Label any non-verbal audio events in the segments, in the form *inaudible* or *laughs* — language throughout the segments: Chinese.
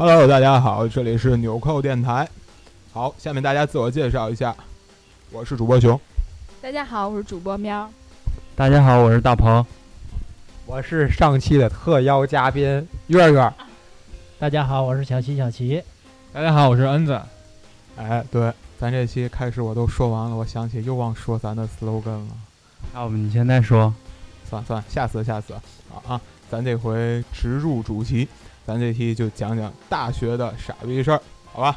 Hello，大家好，这里是纽扣电台。好，下面大家自我介绍一下，我是主播熊。大家好，我是主播喵。大家好，我是大鹏。我是上期的特邀嘉宾月月。大家好，我是小齐小齐。大家好，我是恩子。哎，对，咱这期开始我都说完了，我想起又忘说咱的 slogan 了。要不你现在说？算了算了，下次下次啊啊！咱这回直入主题，咱这期就讲讲大学的傻逼事儿，好吧？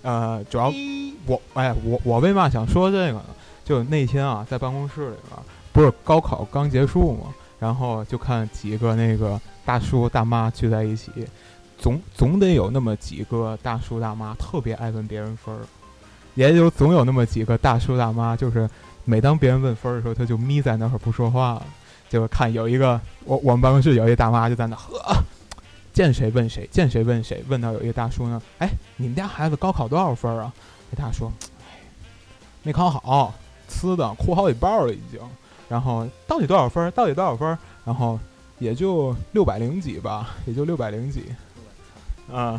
呃，主要我哎，我我为嘛想说这个呢？就那天啊，在办公室里边，不是高考刚结束嘛？然后就看几个那个大叔大妈聚在一起，总总得有那么几个大叔大妈特别爱问别人分儿，也有总有那么几个大叔大妈，就是每当别人问分儿的时候，他就眯在那儿不说话了。就看有一个我我们办公室有一大妈就在那呵，见谁问谁，见谁问谁，问到有一个大叔呢，哎，你们家孩子高考多少分啊？那大叔，哎，没考好，呲的哭好几包了已经。然后到底多少分？到底多少分？然后也就六百零几吧，也就六百零几。嗯，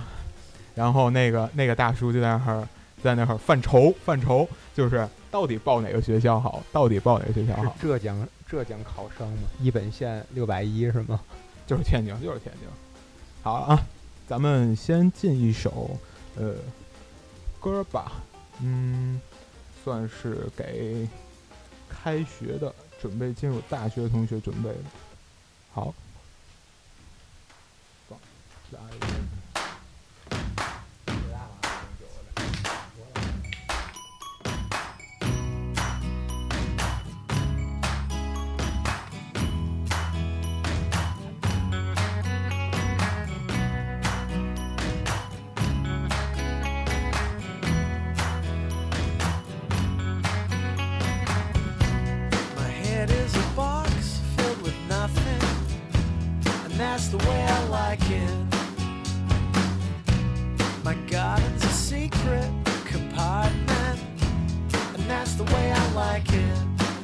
然后那个那个大叔就在那儿在那儿犯愁犯愁，就是到底报哪个学校好？到底报哪个学校好？浙江浙江考生嘛，一本线六百一是吗？就是天津，就是天津。好啊，咱们先进一首呃歌吧，嗯，算是给开学的。准备进入大学的同学准备的，好，来。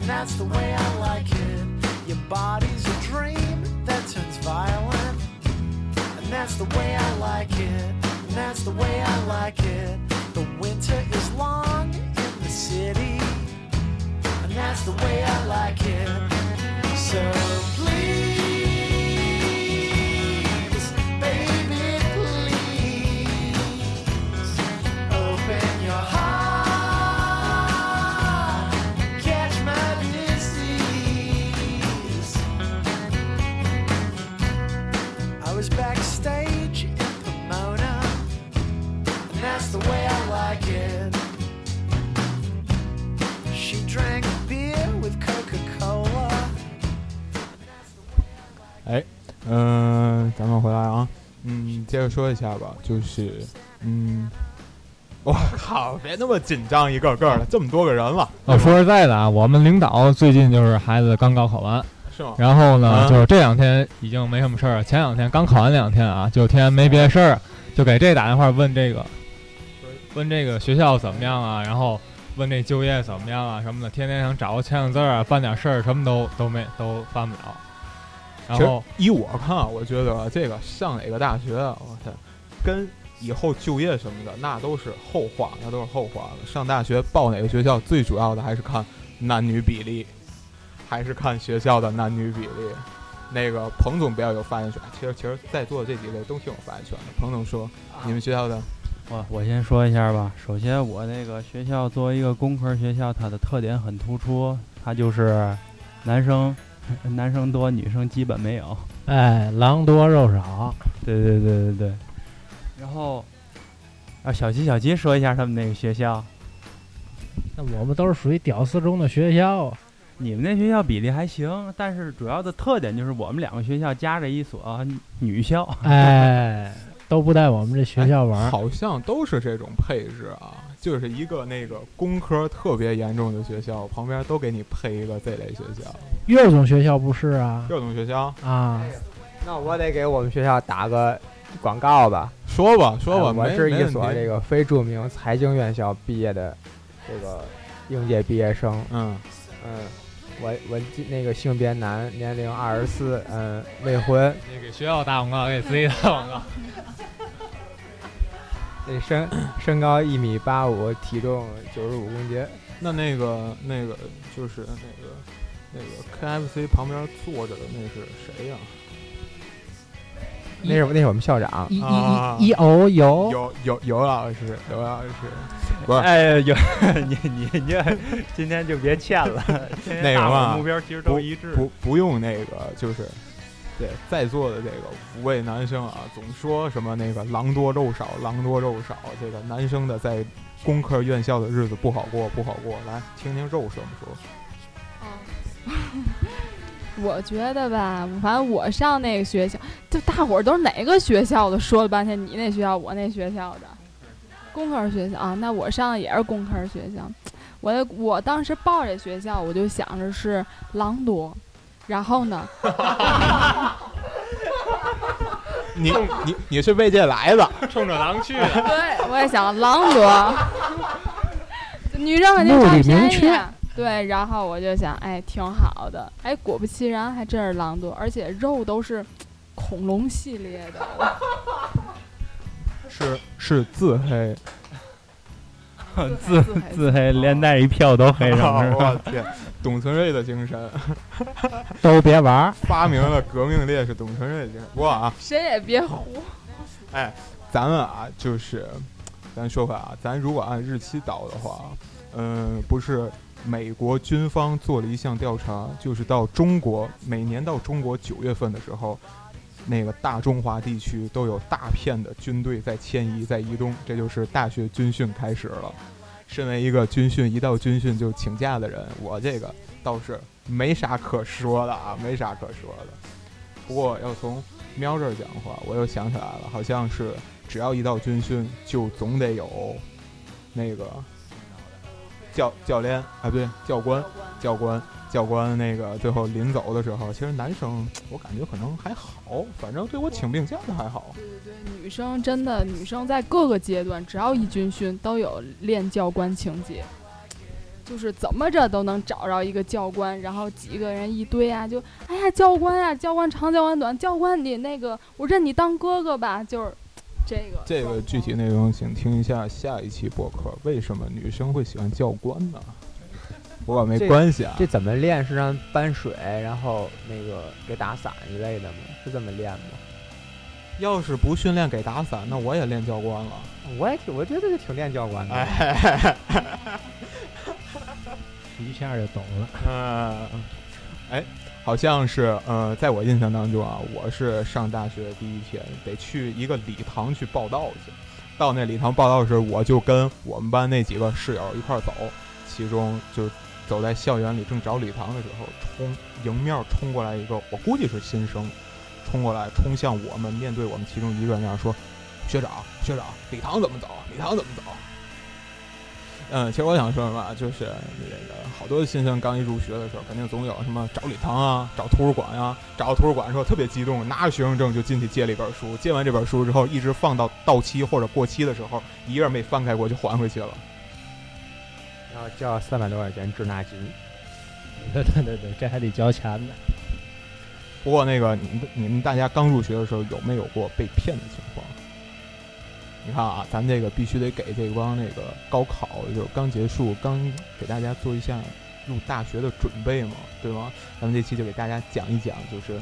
that's the way I like it. Your body's a dream that turns violent, and that's the way I like it. And that's the way I like it. The winter is long in the city, and that's the way I like it. So please. 接着说一下吧，就是，嗯，我靠，别那么紧张，一个个的，这么多个人了。哦，说实在的啊，我们领导最近就是孩子刚高考完，是吗？然后呢，就是这两天已经没什么事儿，前两天刚考完两天啊，就天天没别的事儿，就给这打电话问这个，问这个学校怎么样啊，然后问这就业怎么样啊什么的，天天想找个签个字啊，办点事儿，什么都都没都办不了。然后依我看，我觉得这个上哪个大学，我天，跟以后就业什么的那都是后话，那都是后话了。上大学报哪个学校，最主要的还是看男女比例，还是看学校的男女比例。那个彭总比较有发言权，其实其实在座的这几位都挺有发言权的。彭总说，你们学校的，我我先说一下吧。首先，我那个学校作为一个工科学校，它的特点很突出，它就是男生。*laughs* 男生多，女生基本没有。哎，狼多肉少。对对对对对。然后，啊，小齐小齐说一下他们那个学校。那我们都是属于屌丝中的学校。你们那学校比例还行，但是主要的特点就是我们两个学校夹着一所女校。哎，都不带我们这学校玩。好像都是这种配置啊。就是一个那个工科特别严重的学校，旁边都给你配一个这类学校。岳总学校不是啊？岳总学校啊，那我得给我们学校打个广告吧？说吧，说吧，我是一所这个非著名财经院校毕业的这个应届毕业生。嗯嗯，我我那个性别男，年龄二十四，嗯，未婚。你给学校打广告，给自己打广告。那身身高一米八五，体重九十五公斤。那那个那个就是那个那个 KFC 旁边坐着的那是谁呀、那是那是我们校长，一啊一一偶有有有有老师，有老师，*laughs* 不是哎，有 *laughs* 你你你这今天就别欠了，*laughs* 那个目标其实都一致。不不用那个，就是对在座的这个五位男生啊，总说什么那个狼多肉少，狼多肉少，这个男生的在工科院校的日子不好过，不好过。来听听肉什么说。*laughs* 我觉得吧，反正我上那个学校，就大伙儿都是哪个学校的，说了半天你那学校，我那学校的，工科学校啊，那我上的也是工科学校。我我当时报这学校，我就想着是狼多，然后呢，*laughs* 你你你是为这来的？冲着狼去的。对我也想狼多，女生肯定目占的明确便宜啊。对，然后我就想，哎，挺好的。哎，果不其然，还真是狼多，而且肉都是恐龙系列的。*laughs* 是是自黑。自自黑，连带一票都黑上了？*laughs* 我天，董存瑞的精神，*laughs* 都别玩儿。发明了革命烈士董存瑞的精神。不过啊，谁也别胡。哎咱们啊，就是咱说回来啊，咱如果按日期倒的话，嗯、不是美国军方做了一项调查，就是到中国每年到中国九月份的时候，那个大中华地区都有大片的军队在迁移、在移动，这就是大学军训开始了。身为一个军训一到军训就请假的人，我这个倒是没啥可说的啊，没啥可说的。不过要从喵这儿讲的话，我又想起来了，好像是只要一到军训，就总得有那个教教练啊，不对，教官，教官，教官。那个最后临走的时候，其实男生我感觉可能还好，反正对我请病假的还好。对对对，女生真的，女生在各个阶段，只要一军训，都有练教官情节，就是怎么着都能找着一个教官，然后几个人一堆啊，就哎呀教官呀、教官长教官短，教官你那个我认你当哥哥吧，就是这个这个具体内容，请听一下下一期播客。为什么女生会喜欢教官呢？*laughs* 不过没关系啊，这怎么练？是让搬水，然后那个给打伞一类的吗？是这么练吗？要是不训练给打伞，那我也练教官了。我也挺，我觉得这挺练教官的。哎，*laughs* 一下就懂了。*laughs* 嗯，哎，好像是呃，在我印象当中啊，我是上大学第一天得去一个礼堂去报道去。到那礼堂报道时，我就跟我们班那几个室友一块儿走，其中就走在校园里正找礼堂的时候，冲迎面冲过来一个，我估计是新生，冲过来冲向我们，面对我们其中一个人那样说：“学长，学长，礼堂怎么走？礼堂怎么走？”嗯，其实我想说什么啊，就是那个好多新生刚一入学的时候，肯定总有什么找礼堂啊，找图书馆呀、找到图书馆的时候特别激动，拿着学生证就进去借了一本书，借完这本书之后，一直放到到期或者过期的时候，一页没翻开过就还回去了。然后交三百多块钱滞纳金。对对对对，这还得交钱呢。不过那个你们你们大家刚入学的时候有没有过被骗的情况？你看啊，咱这个必须得给这帮那个高考就是刚结束，刚给大家做一下入大学的准备嘛，对吗？咱们这期就给大家讲一讲，就是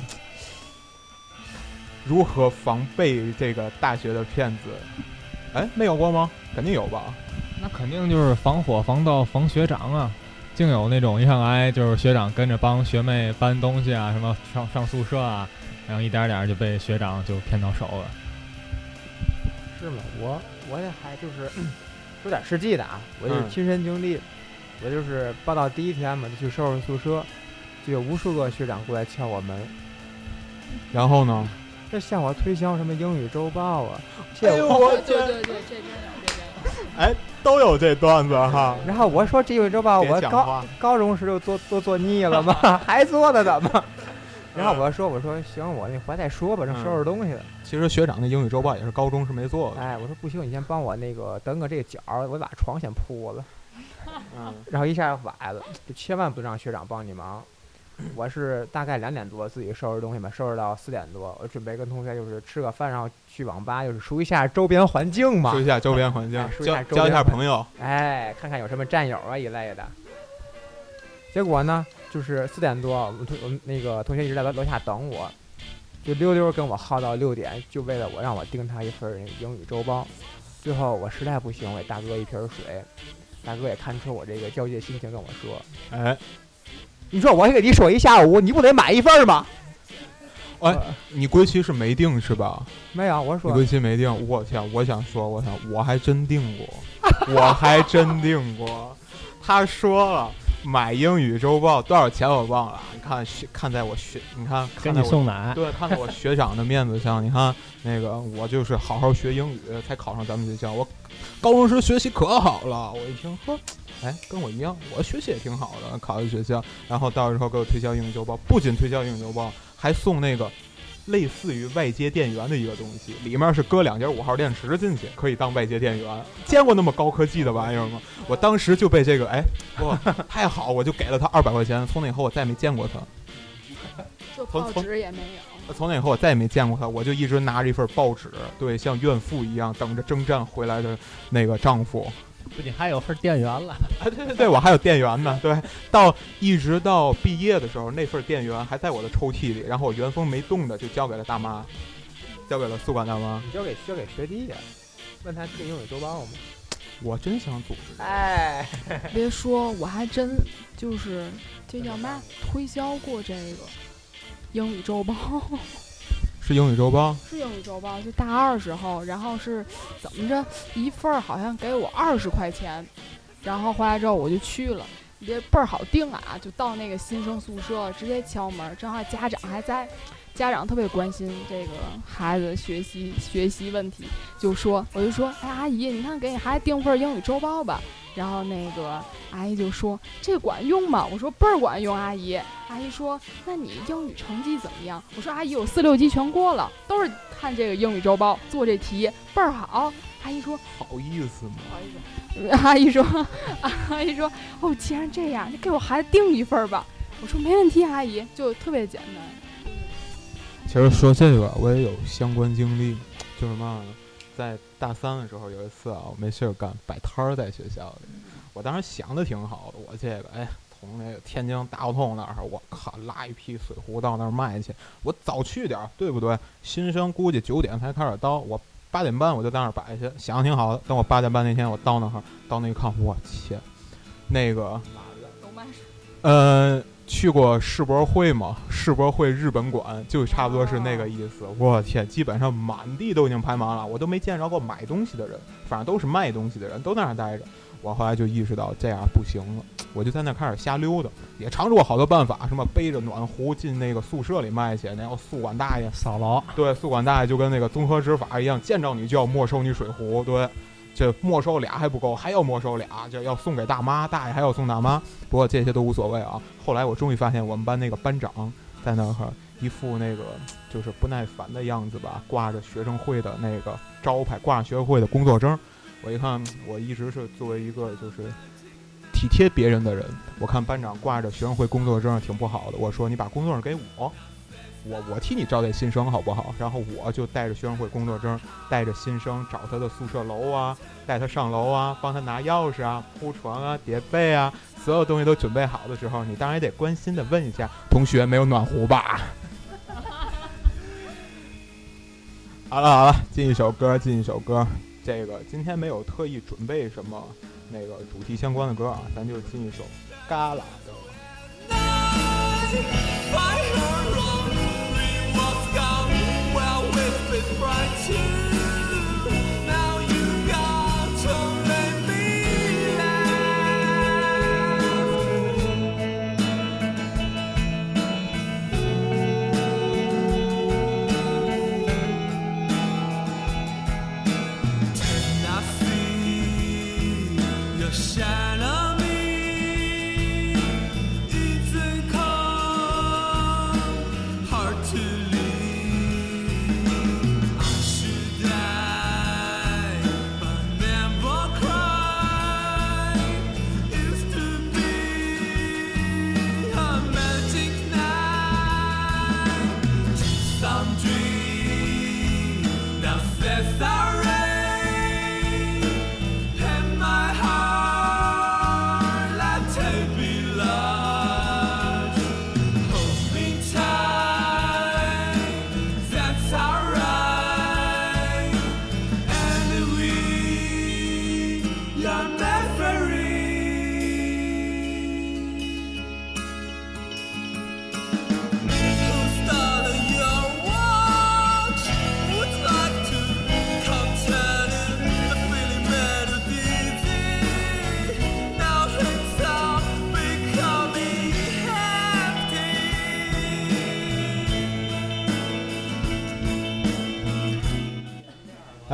如何防备这个大学的骗子。哎，没有过吗？肯定有吧？那肯定就是防火、防盗、防学长啊！竟有那种一上来就是学长跟着帮学妹搬东西啊，什么上上宿舍啊，然后一点点就被学长就骗到手了。是吗？我我也还就是说点实际的啊，我就是嗯亲身经历。我就是报到第一天嘛，就去收拾宿舍，就有无数个学长过来敲我门，然后呢？这向我推销什么英语周报啊，这哎呦我我对对对，这真有，这真有。都有这段子哈。*laughs* 然后我说这英语周报我高高中时就做都做腻了吗？*laughs* 还做呢怎么？*laughs* 然后我说我说行，我那回来再说吧，正收拾东西呢。其实学长那英语周报也是高中是没做的。哎，我说不行，你先帮我那个蹬个这个角儿，我把床先铺了。*laughs* 嗯，然后一下就崴了，就千万不让学长帮你忙。我是大概两点多自己收拾东西嘛，收拾到四点多，我准备跟同学就是吃个饭，然后去网吧，就是熟悉一下周边环境嘛熟悉，一下周边环境哎，说一下交交一下周边环朋友。哎，看看有什么战友啊一类的。结果呢，就是四点多，我们同我们那个同学一直在楼楼下等我，就溜溜跟我耗到六点，就为了我让我订他一份英语周报。最后我实在不行，我给大哥一瓶水，大哥也看出我这个焦急的心情，跟我说哎，：“你说我给你说一下午，你不得买一份吗？”哎你归期是没定是吧？没有，我说你归期没定，我想，我想说，我想我还真定过，我还真定过。他说了，买英语周报多少钱我忘了，你看学看在我学，你看给看在我你送奶，对，看在我学长的面子上，你看那个我就是好好学英语才考上咱们学校，我高中时学习可好了，我一听呵，哎，跟我一样，我学习也挺好的，考的学校，然后到时候给我推销英语周报，不仅推销英语周报，还送那个。类似于外接电源的一个东西，里面是搁两节五号电池进去，可以当外接电源。见过那么高科技的玩意儿吗？我当时就被这个，哎，哇，太好，我就给了他二百块钱。从那以后我再没见过他。就报纸也没有。从那以后我再也没见过她，我就一直拿着一份报纸，对，像怨妇一样等着征战回来的那个丈夫。不仅还有份店员了，*laughs* 啊，对对对，我还有店员呢，对，到一直到毕业的时候，那份店员还在我的抽屉里，然后我原封没动的就交给了大妈，交给了宿管大妈。你交给交给学弟呀、问他订英语周报吗？我真想组织，哎，*laughs* 别说，我还真就是这叫嘛推销过这个英语周报，是英语周报，是英语周报，就大二时候，然后是怎么着一份儿好像给我二十块钱，然后回来之后我就去了，也倍儿好订啊，就到那个新生宿舍直接敲门，正好家长还在。家长特别关心这个孩子学习学习问题，就说我就说，哎，阿姨，你看给你孩子订份英语周报吧。然后那个阿姨就说：“这管用吗？”我说：“倍儿管用，阿姨。”阿姨说：“那你英语成绩怎么样？”我说：“阿姨，我四六级全过了，都是看这个英语周报做这题，倍儿好。”阿姨说好意思吗？：“不好意思。”阿姨说：“ *laughs* 阿姨说，哦，既然这样，你给我孩子订一份儿吧。”我说：“没问题，阿姨。”就特别简单。其实说这个我也有相关经历，就是嘛，在大三的时候有一次啊，我没事儿干，摆摊儿在学校里。我当时想的挺好的，我这个哎，从那个天津大胡同那儿，我靠，拉一批水壶到那儿卖去。我早去点儿，对不对？新生估计九点才开始到，我八点半我就在那儿摆去，想的挺好的。等我八点半那天我到那儿，到那一看，我天，那个呃，去过世博会嘛？世博会日本馆就差不多是那个意思。我天，基本上满地都已经排满了，我都没见着过买东西的人，反正都是卖东西的人，都在那儿待着。我后来就意识到这样不行了，我就在那开始瞎溜达，也尝试过好多办法，什么背着暖壶进那个宿舍里卖去，然后宿管大爷扫楼，对，宿管大爷就跟那个综合执法一样，见着你就要没收你水壶，对，这没收俩还不够，还要没收俩，就要送给大妈，大爷还要送大妈。不过这些都无所谓啊。后来我终于发现，我们班那个班长在那儿一副那个就是不耐烦的样子吧，挂着学生会的那个招牌，挂着学生会的工作证。我一看，我一直是作为一个就是体贴别人的人，我看班长挂着学生会工作证挺不好的。我说你把工作证给我，我我替你招待新生好不好？然后我就带着学生会工作证，带着新生找他的宿舍楼啊，带他上楼啊，帮他拿钥匙啊，铺床啊，叠被啊，所有东西都准备好的时候，你当然也得关心的问一下同学没有暖壶吧？*laughs* 好了好了，进一首歌，进一首歌。这个今天没有特意准备什么那个主题相关的歌啊，咱就进一首旮旯的。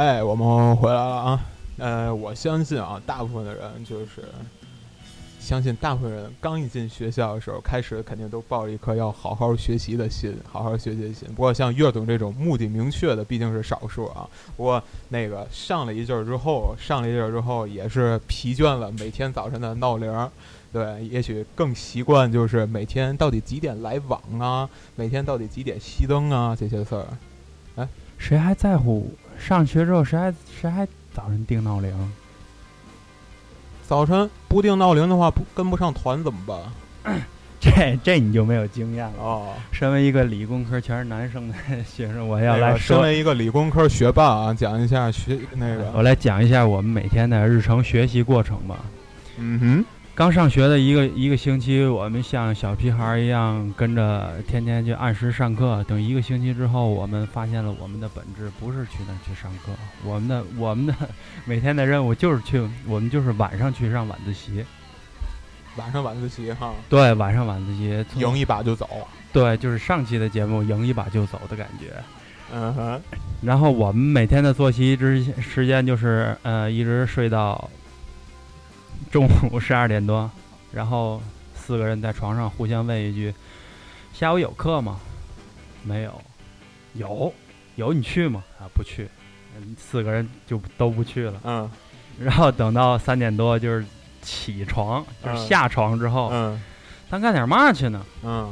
哎，我们回来了啊。呃，我相信啊，大部分的人就是相信大部分人刚一进学校的时候，开始肯定都抱着一颗要好好学习的心，好好学习的心。不过像岳总这种目的明确的，毕竟是少数啊。不过那个上了一阵儿之后，上了一阵儿之后也是疲倦了，每天早晨的闹铃。对，也许更习惯就是每天到底几点来网啊，每天到底几点熄灯啊这些事儿。哎谁还在乎上学之后谁还谁还早晨定闹铃？早晨不定闹铃的话，不跟不上团怎么办？*coughs* 这这你就没有经验了。哦，身为一个理工科全是男生的学生，我要来说身，为一个理工科学霸啊，讲一下学那个，我来讲一下我们每天的日程学习过程吧。嗯哼，刚上学的一个一个星期，我们像小屁孩儿一样跟着天天去按时上课。等一个星期之后，我们发现了我们的本质不是去那儿去上课，我们的 *laughs* 我们的每天的任务就是去，我们就是晚上去上晚自习。晚上晚自习哈，对，晚上晚自习赢一把就走。对，就是上期的节目赢一把就走的感觉。嗯哼，然后我们每天的作息之时间就是呃，一直睡到中午十二点多，然后四个人在床上互相问一句：“下午有课吗？”没有，有，有你去吗？啊，不去，嗯，四个人就都不去了。嗯然后等到三点多就是起床，就是嗯下床之后，嗯咱干点嘛去呢？嗯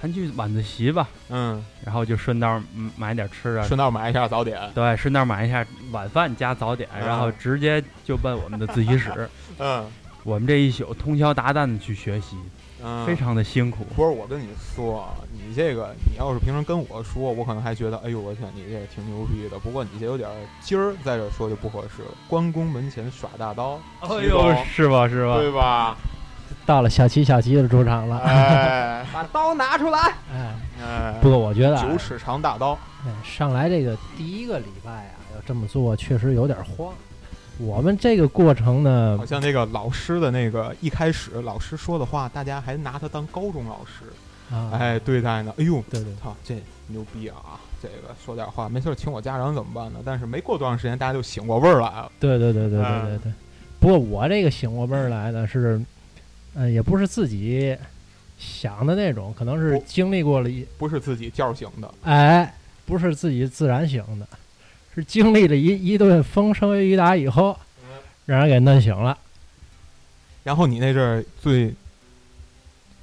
咱去晚自习吧。嗯，然后就顺道嗯买点吃的，顺道买一下早点。对，顺道买一下晚饭加早点，然后嗯直接就奔我们的自习室。嗯我们这一宿通宵达旦的去学习，嗯，非常的辛苦。不是我跟你说啊，你这个你要是平时跟我说，我可能还觉得，哎呦我天，你这个挺牛逼的。不过你这有点儿今儿在这说就不合适了。关公门前耍大刀，哎呦是吧？是吧？对吧？到了小七小七的主场了。哎 *laughs* 把刀拿出来。哎，哎，不过我觉得啊九尺长大刀，哎上来这个第一个礼拜啊，要这么做确实有点慌。我们这个过程呢好，像那个老师的那个一开始老师说的话，大家还拿他当高中老师，啊，哎对待呢。哎呦，对对，操，这牛逼啊！这个说点话，没事请我家长怎么办呢？但是没过多长时间，大家就醒过味儿来了。对对对对对哎对对。不过我这个醒过味儿来的是，呃，也不是自己想的那种，可能是经历过了一，不是自己叫醒的，哎，不是自己自然醒的，是经历了一一顿风声雨打以后，让人给弄醒了。然后你那阵儿最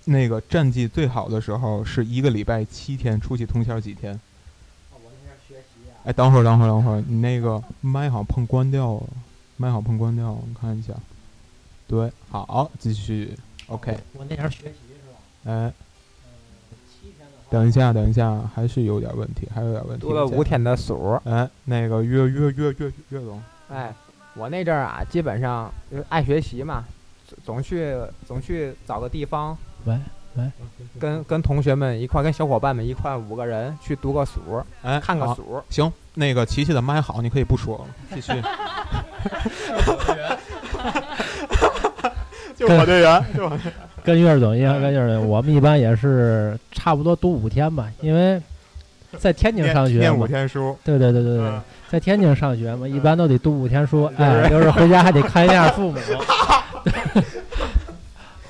那个战绩最好的时候，是一个礼拜七天，出去通宵几天？哎，等会儿，等会儿，等会儿，你那个麦好像碰关掉了，麦好像碰关掉了，我看一下。对，好，继续，OK。我那天学习是吧？哎，等一下，等一下，还是有点问题，还有点问题。读了五。天的书，哎，那个岳岳岳岳岳总，哎，我那阵儿啊，基本上就是爱学习嘛，总总去总去找个地方，喂，跟跟同学们一块，跟小伙伴们一块，五个人去读个书，哎，好看个书。行，那个琪琪的麦好，你可以不说了，继续。*laughs* 就我队员，就我队员。跟月儿总一样，跟月儿总，我们一般也是差不多读五天吧，因为在天津上学念五。天书，对对对对对嗯，在天津上学嘛，一般都得读五天书，哎，有时候回家还得看一下父母。*laughs*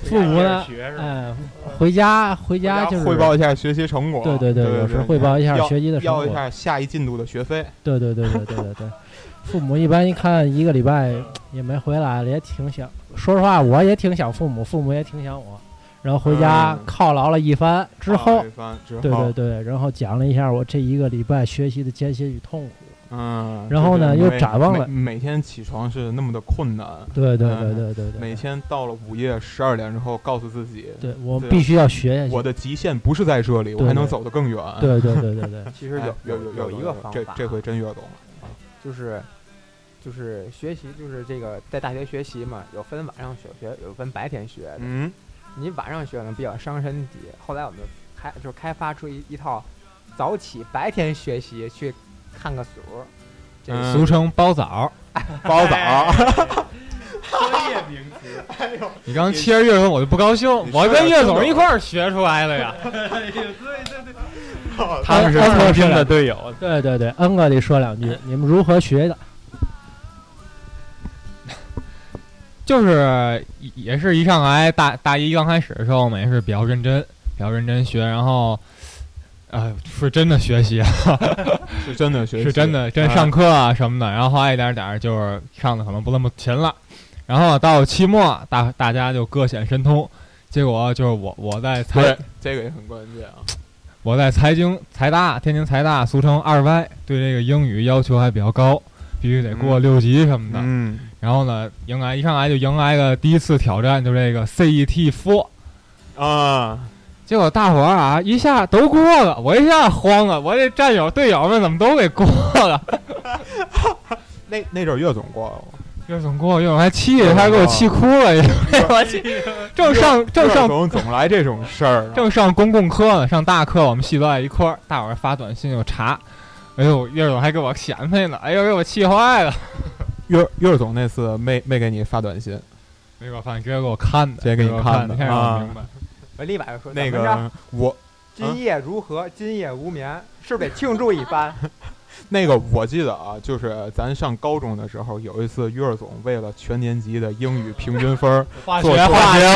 父母呢，哎，回家回家就是汇报一下学习成果。对对对有时汇报一下学习的成果要一。下下一进度的学费。对对对对对对对，父母一般一看一个礼拜也没回来了，也挺想。说实话，我也挺想父母，父母也挺想我。然后回家嗯犒劳了一番之后对对对，然后讲了一下我这一个礼拜学习的艰辛与痛苦。嗯。然后呢又展望了每每天起床是那么的困难。对对嗯对对对对，每天到了午夜十二点之后，告诉自己，对我必须要学下去。我的极限不是在这里，我还能走得更远。对对对对对，*laughs* 其实有有有有一个方法，这这回真越懂了。就是就是学习，就是这个在大学学习嘛，有分晚上学学，有分白天学的。嗯，你晚上学呢比较伤身体，后来我们开就是开发出一一套早起白天学习去看个书，这俗称包早。*laughs* 包早，*laughs* 专业名词。哎呦你刚切着岳总，我就不高兴，我跟岳总一块儿学出来的呀。他们是恩哥曾经说两的队友，对对对，恩哥得说两句，你们如何学的？就是也也是一上来大大一刚开始的时候，我们也是比较认真，比较认真学，然后，呃，是真的学习啊，*laughs* 是真的学习，是真的真啊上课啊什么的，然后后来一点点儿就是上的可能不那么勤了，然后到期末，大大家就各显神通，结果就是我我在财，这个也很关键啊。我在财经财大天津财大，俗称二外，对这个英语要求还比较高，必须得过嗯六级什么的。嗯，然后呢，迎来一上来就迎来个第一次挑战，就这个 CET Four。啊，结果大伙儿啊一下都过了，我一下慌了，我这战友队友们怎么都给过了？*laughs* 那那阵儿岳总过了吗，岳总过，岳总还气，还给我气哭了，我气。*laughs* 正上正上总总来这种事儿，正上公共课呢，上大课，我们系都在一块儿，大伙儿发短信就查。哎呦，岳总还给我显摆呢，哎呦，给我气坏了。*laughs* 岳岳总那次没没给你发短信，没给我发，直接给我看的，直接给你我看的啊明白。我立马就说那个我今夜如何？今夜无眠，是不是得庆祝一番？*laughs* 那个我记得啊，就是咱上高中的时候，有一次岳总为了全年级的英语平均分儿，学，化学，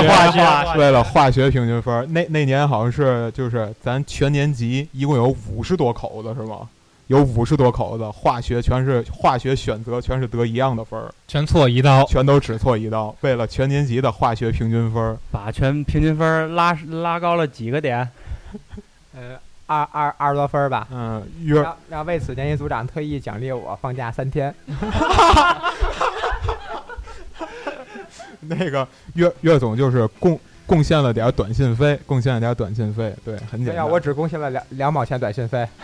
化学，化为了化学平均分儿，那那年好像是就是咱全年级一共有五十多口子是吗？有五十多口子，化学全是化学选择全是得一样的分儿，全错一道。全都只错一道。为了全年级的化学平均分儿，把全平均分儿拉拉高了几个点。呃，二二二十多分儿吧。嗯，岳让让为此年级组长特意奖励我放假三天。*laughs* 那个岳岳总就是贡贡献了点儿短信费，贡献了点儿短信费，对，很简单。我只贡献了两两毛钱短信费。*laughs*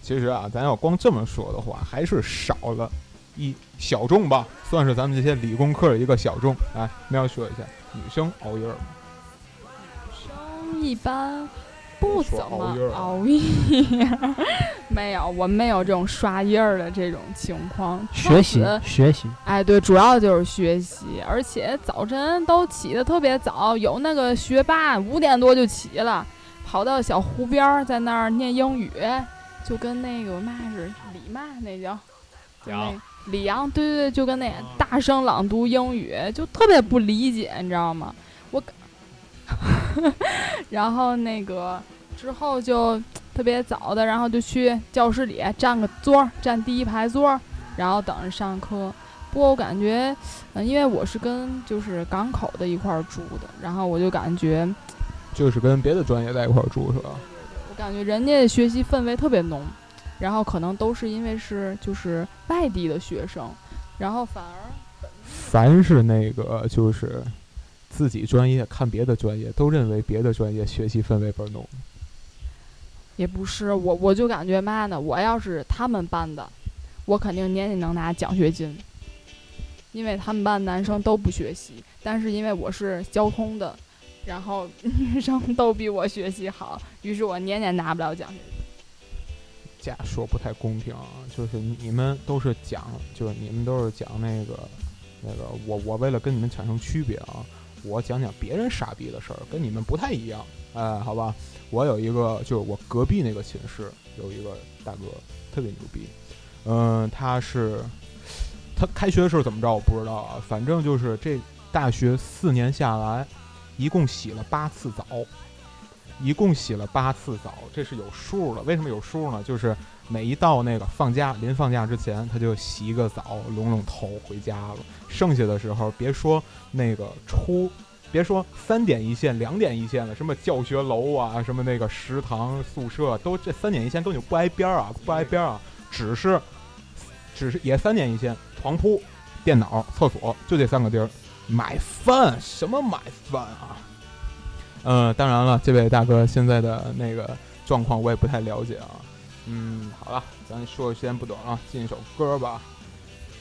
其实啊，咱要光这么说的话，还是少了一小众吧，算是咱们这些理工科的一个小众。来，喵说一下，女生熬夜吗？女生一般不怎么说熬夜，*laughs* 没有，我没有这种刷夜儿的这种情况。学习学习，哎，对，主要就是学习，而且早晨都起得特别早，有那个学霸五点多就起了，跑到小湖边儿在那儿念英语，就跟那个嘛是李嘛那叫，就那杨李阳，对对对，就跟那大声朗读英语，就特别不理解，你知道吗？我，*laughs* 然后那个之后就特别早的，然后就去教室里占个座儿，占第一排座儿，然后等着上课。不过我感觉，嗯、因为我是跟就是港口的一块儿住的，然后我就感觉，就是跟别的专业在一块儿住是吧？我感觉人家的学习氛围特别浓，然后可能都是因为是就是外地的学生，然后反而凡是那个就是自己专业看别的专业，都认为别的专业学习氛围倍儿浓。也不是我，我就感觉妈呢，我要是他们班的，我肯定年年能拿奖学金，因为他们班男生都不学习，但是因为我是交通的，然后女生都比我学习好，于是我年年拿不了奖学金。这样说不太公平啊，就是你们都是讲，就是你们都是讲那个那个，我我为了跟你们产生区别啊，我讲讲别人傻逼的事儿，跟你们不太一样。哎，好吧，我有一个，就是我隔壁那个寝室有一个大哥，特别牛逼。嗯、他是他开学的时候怎么着我不知道啊，反正就是这大学四年下来，一共洗了八次澡。一共洗了八次澡，这是有数的。为什么有数呢？就是每一到那个放假，临放假之前，他就洗一个澡，拢拢头回家了。剩下的时候，别说那个出，别说三点一线、两点一线了，什么教学楼啊，什么那个食堂、宿舍，都这三点一线根本就不挨边儿啊，不挨边儿啊，只是只是也三点一线，床铺、电脑、厕所，就这三个地儿。买饭什么买饭啊？嗯，当然了，这位大哥现在的那个状况我也不太了解啊。嗯，好了，咱说的时间不短了，进一首歌吧，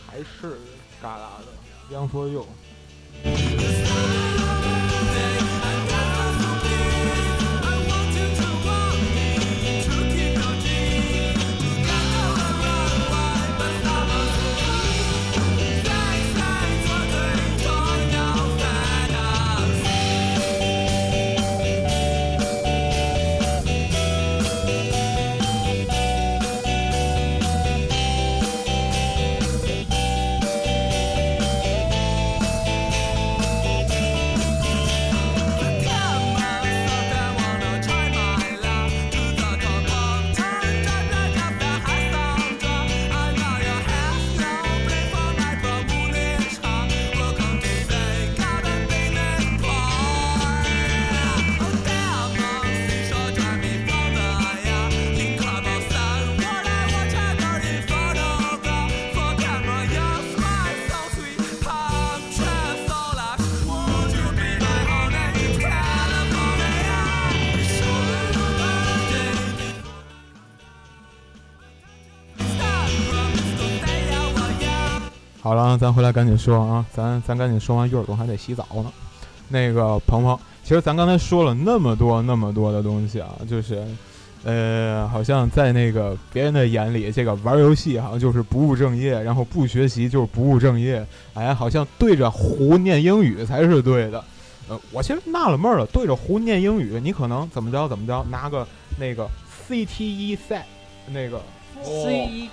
还是嘎啦的《Young for You》。好了，咱回来赶紧说啊，咱咱赶紧说完，一会儿总还得洗澡呢。那个鹏鹏，其实咱刚才说了那么多那么多的东西啊，就是，呃，好像在那个别人的眼里，这个玩游戏好像就是不务正业，然后不学习就是不务正业，哎，好像对着胡念英语才是对的。呃，我其实纳了闷儿了，对着胡念英语，你可能怎么着怎么着，拿个那个 CTE 赛，那个 CET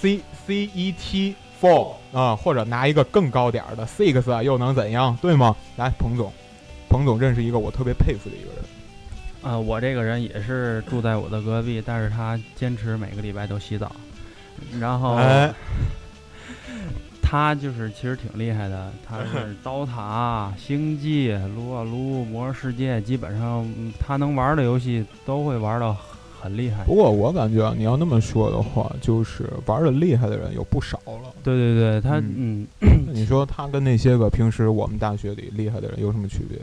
C C E T four 啊，或者拿一个更高点儿的 six 啊，又能怎样？对吗？来，彭总，彭总认识一个我特别佩服的一个人，呃，我这个人也是住在我的隔壁，但是他坚持每个礼拜都洗澡，然后哎，他就是其实挺厉害的，他是 *laughs* 刀塔、星际、撸啊撸、魔兽世界，基本上嗯他能玩的游戏都会玩到很厉害。不过我感觉啊，你要那么说的话，就是玩的厉害的人有不少了。对对对，他嗯嗯你说他跟那些个平时我们大学里厉害的人有什么区别？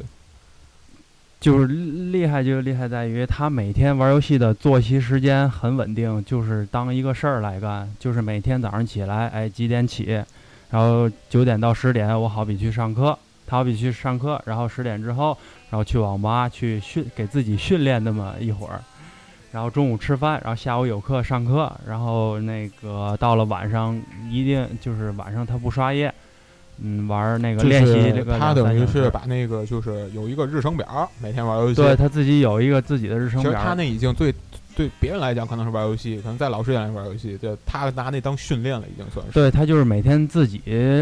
就是厉害，就厉害在于他每天玩游戏的作息时间很稳定，就是当一个事儿来干，就是每天早上起来，哎几点起，然后九点到十点我好比去上课，他好比去上课，然后十点之后，然后去网吧去训给自己训练那么一会儿，然后中午吃饭，然后下午有课上课，然后那个到了晚上一定就是晚上他不刷夜，嗯，玩那个练习这个他等于是把那个就是有一个日程表，每天玩游戏。对他自己有一个自己的日程表其实表。他那已经对对别人来讲可能是玩游戏，可能在老师眼里玩游戏，对他拿那当训练了，已经算是。对他就是每天自己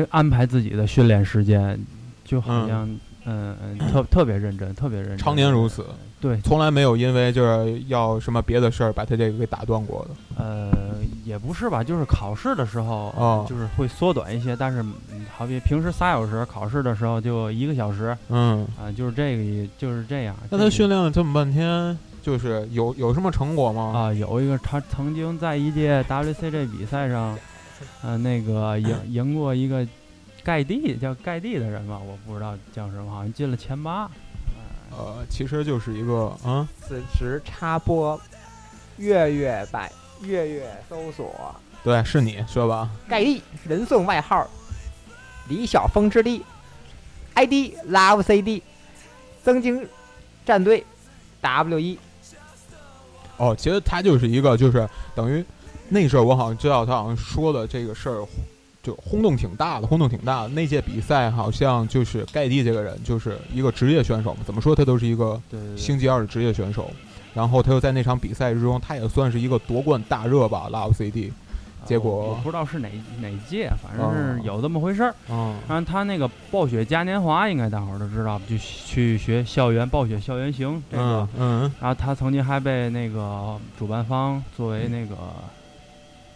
安排自己的训练时间，就好像嗯嗯特特别认真，特别认真，常年如此。对，从来没有因为就是要什么别的事儿把他这个给打断过的。呃，也不是吧，就是考试的时候，哦就是会缩短一些，但是嗯好比平时仨小时，考试的时候就一个小时，嗯，啊、就是这个，就是这样。那他训练了这么半天，就是有有什么成果吗？啊，有一个他曾经在一届 WCG 比赛上，呃，那个赢 *laughs* 赢过一个盖蒂叫盖蒂的人吧，我不知道叫什么，好像进了前八。呃，其实就是一个啊，此时插播，月月百月月搜索。对，是你说吧？盖蒂，人送外号李晓峰之力，ID Love CD，曾经战队 W 一，哦，其实他就是一个，就是等于那阵儿我好像知道他好像说的这个事儿，就轰动挺大的，轰动挺大的。那届比赛好像就是盖蒂这个人就是一个职业选手嘛，怎么说他都是一个星际二的职业选手。然后他又在那场比赛之中，他也算是一个夺冠大热吧，Love CD。结果我不知道是哪哪届，反正哦是有这么回事儿。嗯，然后他那个暴雪嘉年华，应该大伙儿都知道，就去学校园暴雪校园行这个嗯。嗯然后他曾经还被那个主办方作为那个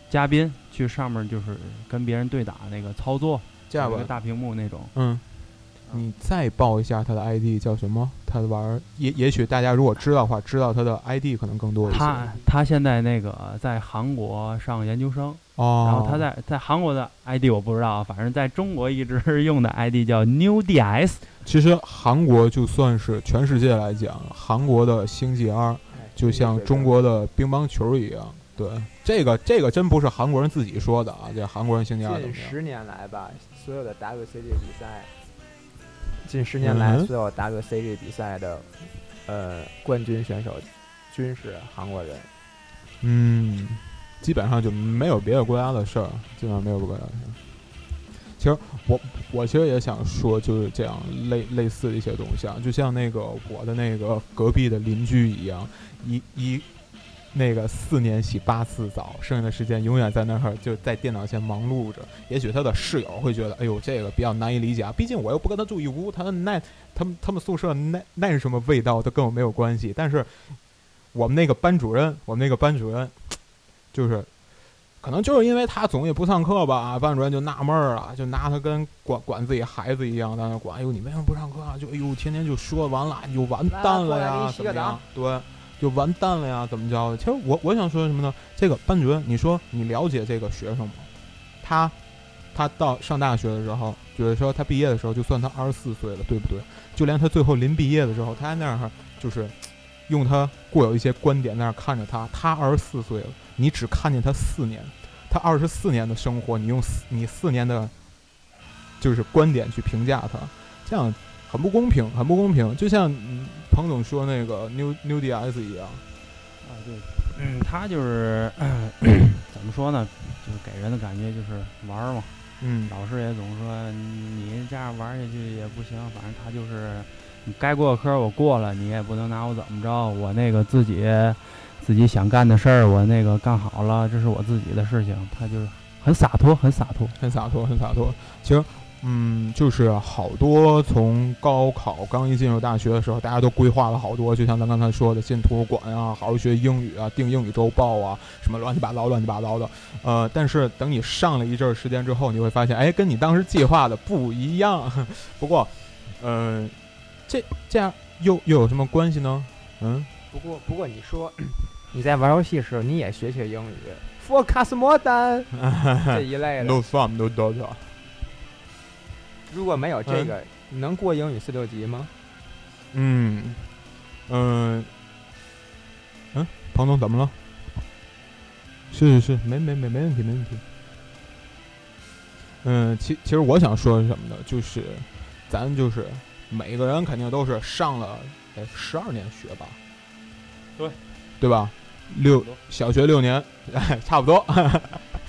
嘉宾去上面，就是跟别人对打那个操作，这样大屏幕那种。嗯，你再报一下他的 ID 叫什么？他玩儿也也许大家如果知道的话，知道他的 ID 可能更多一些。他他现在那个在韩国上研究生，哦，然后他在在韩国的 ID 我不知道，反正在中国一直用的 ID 叫 New DS。其实韩国就算是全世界来讲，韩国的星际 R 就像中国的乒乓球一样。对，这个这个真不是韩国人自己说的啊，这韩国人星际 R 怎？近十年来吧，所有的 WCG 比赛，近十年来嗯所有 WCG 比赛的呃冠军选手均是韩国人。嗯，基本上就没有别的国家的事儿，基本上没有别的国家的事儿。其实我我其实也想说，就是这样类类似的一些东西啊，就像那个我的那个隔壁的邻居一样，一一那个四年洗八次澡，剩下的时间永远在那儿就在电脑前忙碌着。也许他的室友会觉得，哎呦，这个比较难以理解啊，毕竟我又不跟他住一屋，他那他们他们宿舍那那是什么味道，都跟我没有关系。但是我们那个班主任，我们那个班主任，就是可能就是因为他总也不上课吧，班主任就纳闷儿了，就拿他跟管管自己孩子一样在那管。哎呦，你为什么不上课啊？就哎呦，天天就说完了，你就完蛋了呀，怎么样？对，就完蛋了呀，怎么着的？其实我我想说什么呢？这个班主任，你说你了解这个学生吗？他他到上大学的时候，就是说他毕业的时候，就算他二十四岁了，对不对？就连他最后临毕业的时候，他还那样就是用他固有一些观点那样看着他，他二十四岁了，你只看见他四年，他二十四年的生活，你用四你四年的就是观点去评价他，这样很不公平，很不公平。就像彭总说那个 New New DS 一样，啊，对，嗯，他就是、*clears throat* 怎么说呢，就是给人的感觉就是玩儿嘛。嗯老师也总说你这样玩下去也不行，反正他就是你该过的科我过了，你也不能拿我怎么着。我那个自己自己想干的事儿，我那个干好了，这是我自己的事情。他就是很洒脱，很洒脱。很洒脱，很洒脱。其实，嗯，就是好多从高考刚一进入大学的时候，大家都规划了好多，就像咱刚才说的，进图书馆啊，好好学英语啊，订英语周报啊，什么乱七八糟、乱七八糟的。呃，但是等你上了一阵儿时间之后，你会发现，哎，跟你当时计划的不一样。*laughs* 不过，呃，这这样又又有什么关系呢？嗯，不过不过你说你在玩游戏时候你也学学英语，For Casmodan *laughs* 这一类的，no fun, no dota。如果没有这个，你能过英语四六级吗？嗯，嗯、嗯，庞总怎么了？是是是，没没没没问题没问题。嗯，其其实我想说的是什么呢？就是咱就是每个人肯定都是上了哎十二年学吧，对对吧？六小学六年，哎，差不多。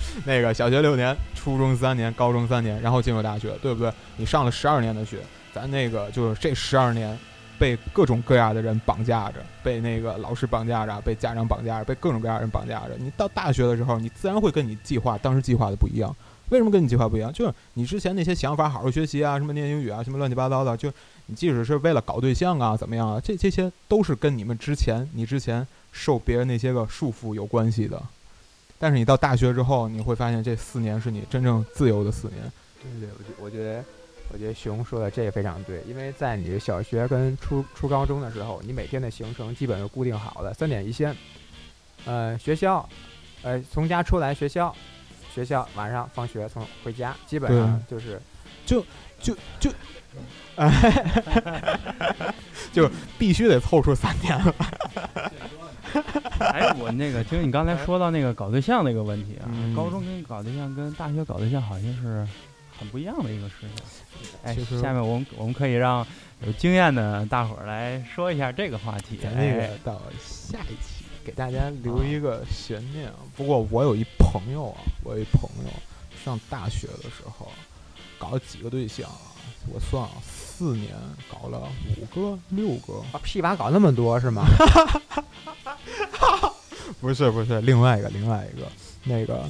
*laughs* 那个小学六年，初中三年，高中三年，然后进入大学，对不对？你上了十二年的学，咱那个就是这十二年被各种各样的人绑架着，被那个老师绑架着，被家长绑架着，被各种各样的人绑架着。你到大学的时候，你自然会跟你计划当时计划的不一样。为什么跟你计划不一样？就是你之前那些想法，好好学习啊，什么念英语啊，什么乱七八糟的，就你即使是为了搞对象啊，怎么样啊，这这些都是跟你们之前你之前受别人那些个束缚有关系的。但是你到大学之后，你会发现这四年是你真正自由的四年。对对，我觉我觉得，我觉得熊说的这个非常对，因为在你小学跟初初高中的时候，你每天的行程基本是固定好的，三点一线，呃，学校，呃，从家出来学校，学校晚上放学从回家，基本上就是就 *laughs* 必须得凑出三年了。哎，我那个听你刚才说到那个搞对象那个问题啊，嗯高中跟搞对象跟大学搞对象好像是很不一样的一个事情。哎其，下面我们我们可以让有经验的大伙儿来说一下这个话题。咱这个哎到下一期给大家留一个悬念啊。不过我有一朋友啊，我有一朋友上大学的时候搞了几个对象啊，我算啊，四年搞了五个六个，啊屁娃搞那么多是吗？*laughs* 不是不是，另外一个另外一个那个。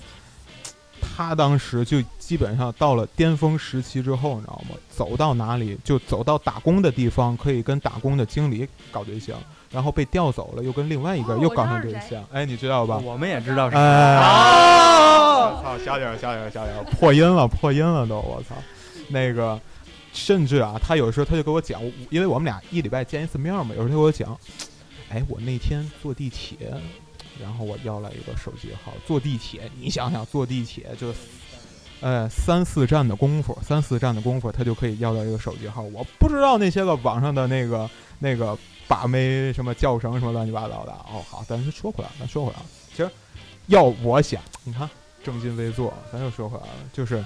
他当时就基本上到了巅峰时期之后，你知道吗？走到哪里就走到打工的地方，可以跟打工的经理搞对象，然后被调走了，又跟另外一个哦又搞上对象。哎，你知道吧？我们也知道是哎，哦我操，小点儿，小点儿，小点儿，破音了，破音了都，我操！那个，甚至啊，他有时候他就给我讲，因为我们俩一礼拜见一次面嘛，有时候他给我讲，哎，我那天坐地铁，然后我要了一个手机号，坐地铁，你想想，坐地铁就。呃，三四站的功夫，三四站的功夫，他就可以要到一个手机号。我不知道那些个网上的那个那个把妹什么教程什么乱七八糟的。哦，好，咱是说回来，咱说回来，其实要我想，你看正襟危坐，咱又说回来了，就是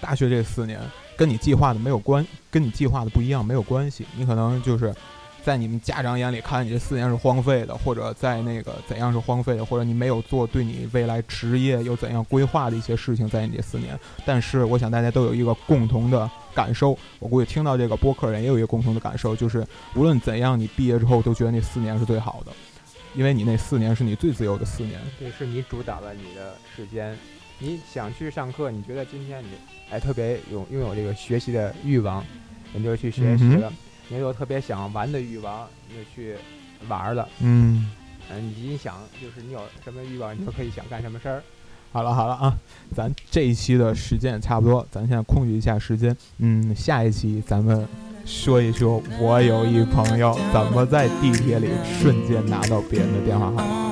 大学这四年跟你计划的没有关，跟你计划的不一样没有关系。你可能就是在你们家长眼里看你这四年是荒废的，或者在那个怎样是荒废的，或者你没有做对你未来职业有怎样规划的一些事情在你这四年。但是我想大家都有一个共同的感受，我估计听到这个播客人也有一个共同的感受，就是无论怎样，你毕业之后都觉得那四年是最好的，因为你那四年是你最自由的四年。对是你主导了你的时间。你想去上课，你觉得今天你哎特别有拥有这个学习的欲望，你就去学习了；你有特别想玩的欲望，你就去玩了。嗯，嗯，你想就是你有什么欲望，你就可以想干什么事儿。好了好了啊，咱这一期的时间也差不多，咱现在控制一下时间。嗯，下一期咱们说一说，我有一朋友怎么在地铁里瞬间拿到别人的电话号码。